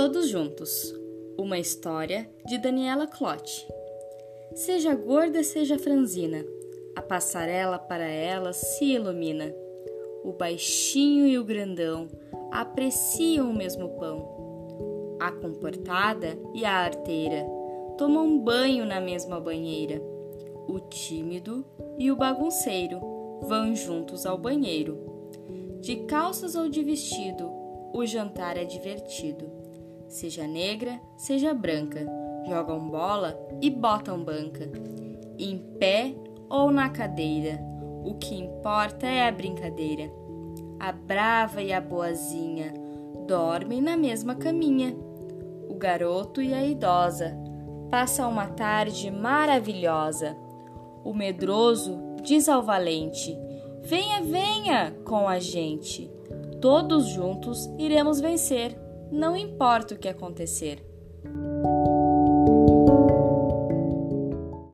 Todos Juntos. Uma história de Daniela Clotti. Seja gorda, seja franzina, a passarela para ela se ilumina. O baixinho e o grandão apreciam o mesmo pão. A comportada e a arteira tomam banho na mesma banheira. O tímido e o bagunceiro vão juntos ao banheiro. De calças ou de vestido, o jantar é divertido. Seja negra, seja branca, jogam bola e botam banca. Em pé ou na cadeira, o que importa é a brincadeira. A brava e a boazinha dormem na mesma caminha. O garoto e a idosa passam uma tarde maravilhosa. O medroso diz ao valente: Venha, venha com a gente. Todos juntos iremos vencer, não importa o que acontecer.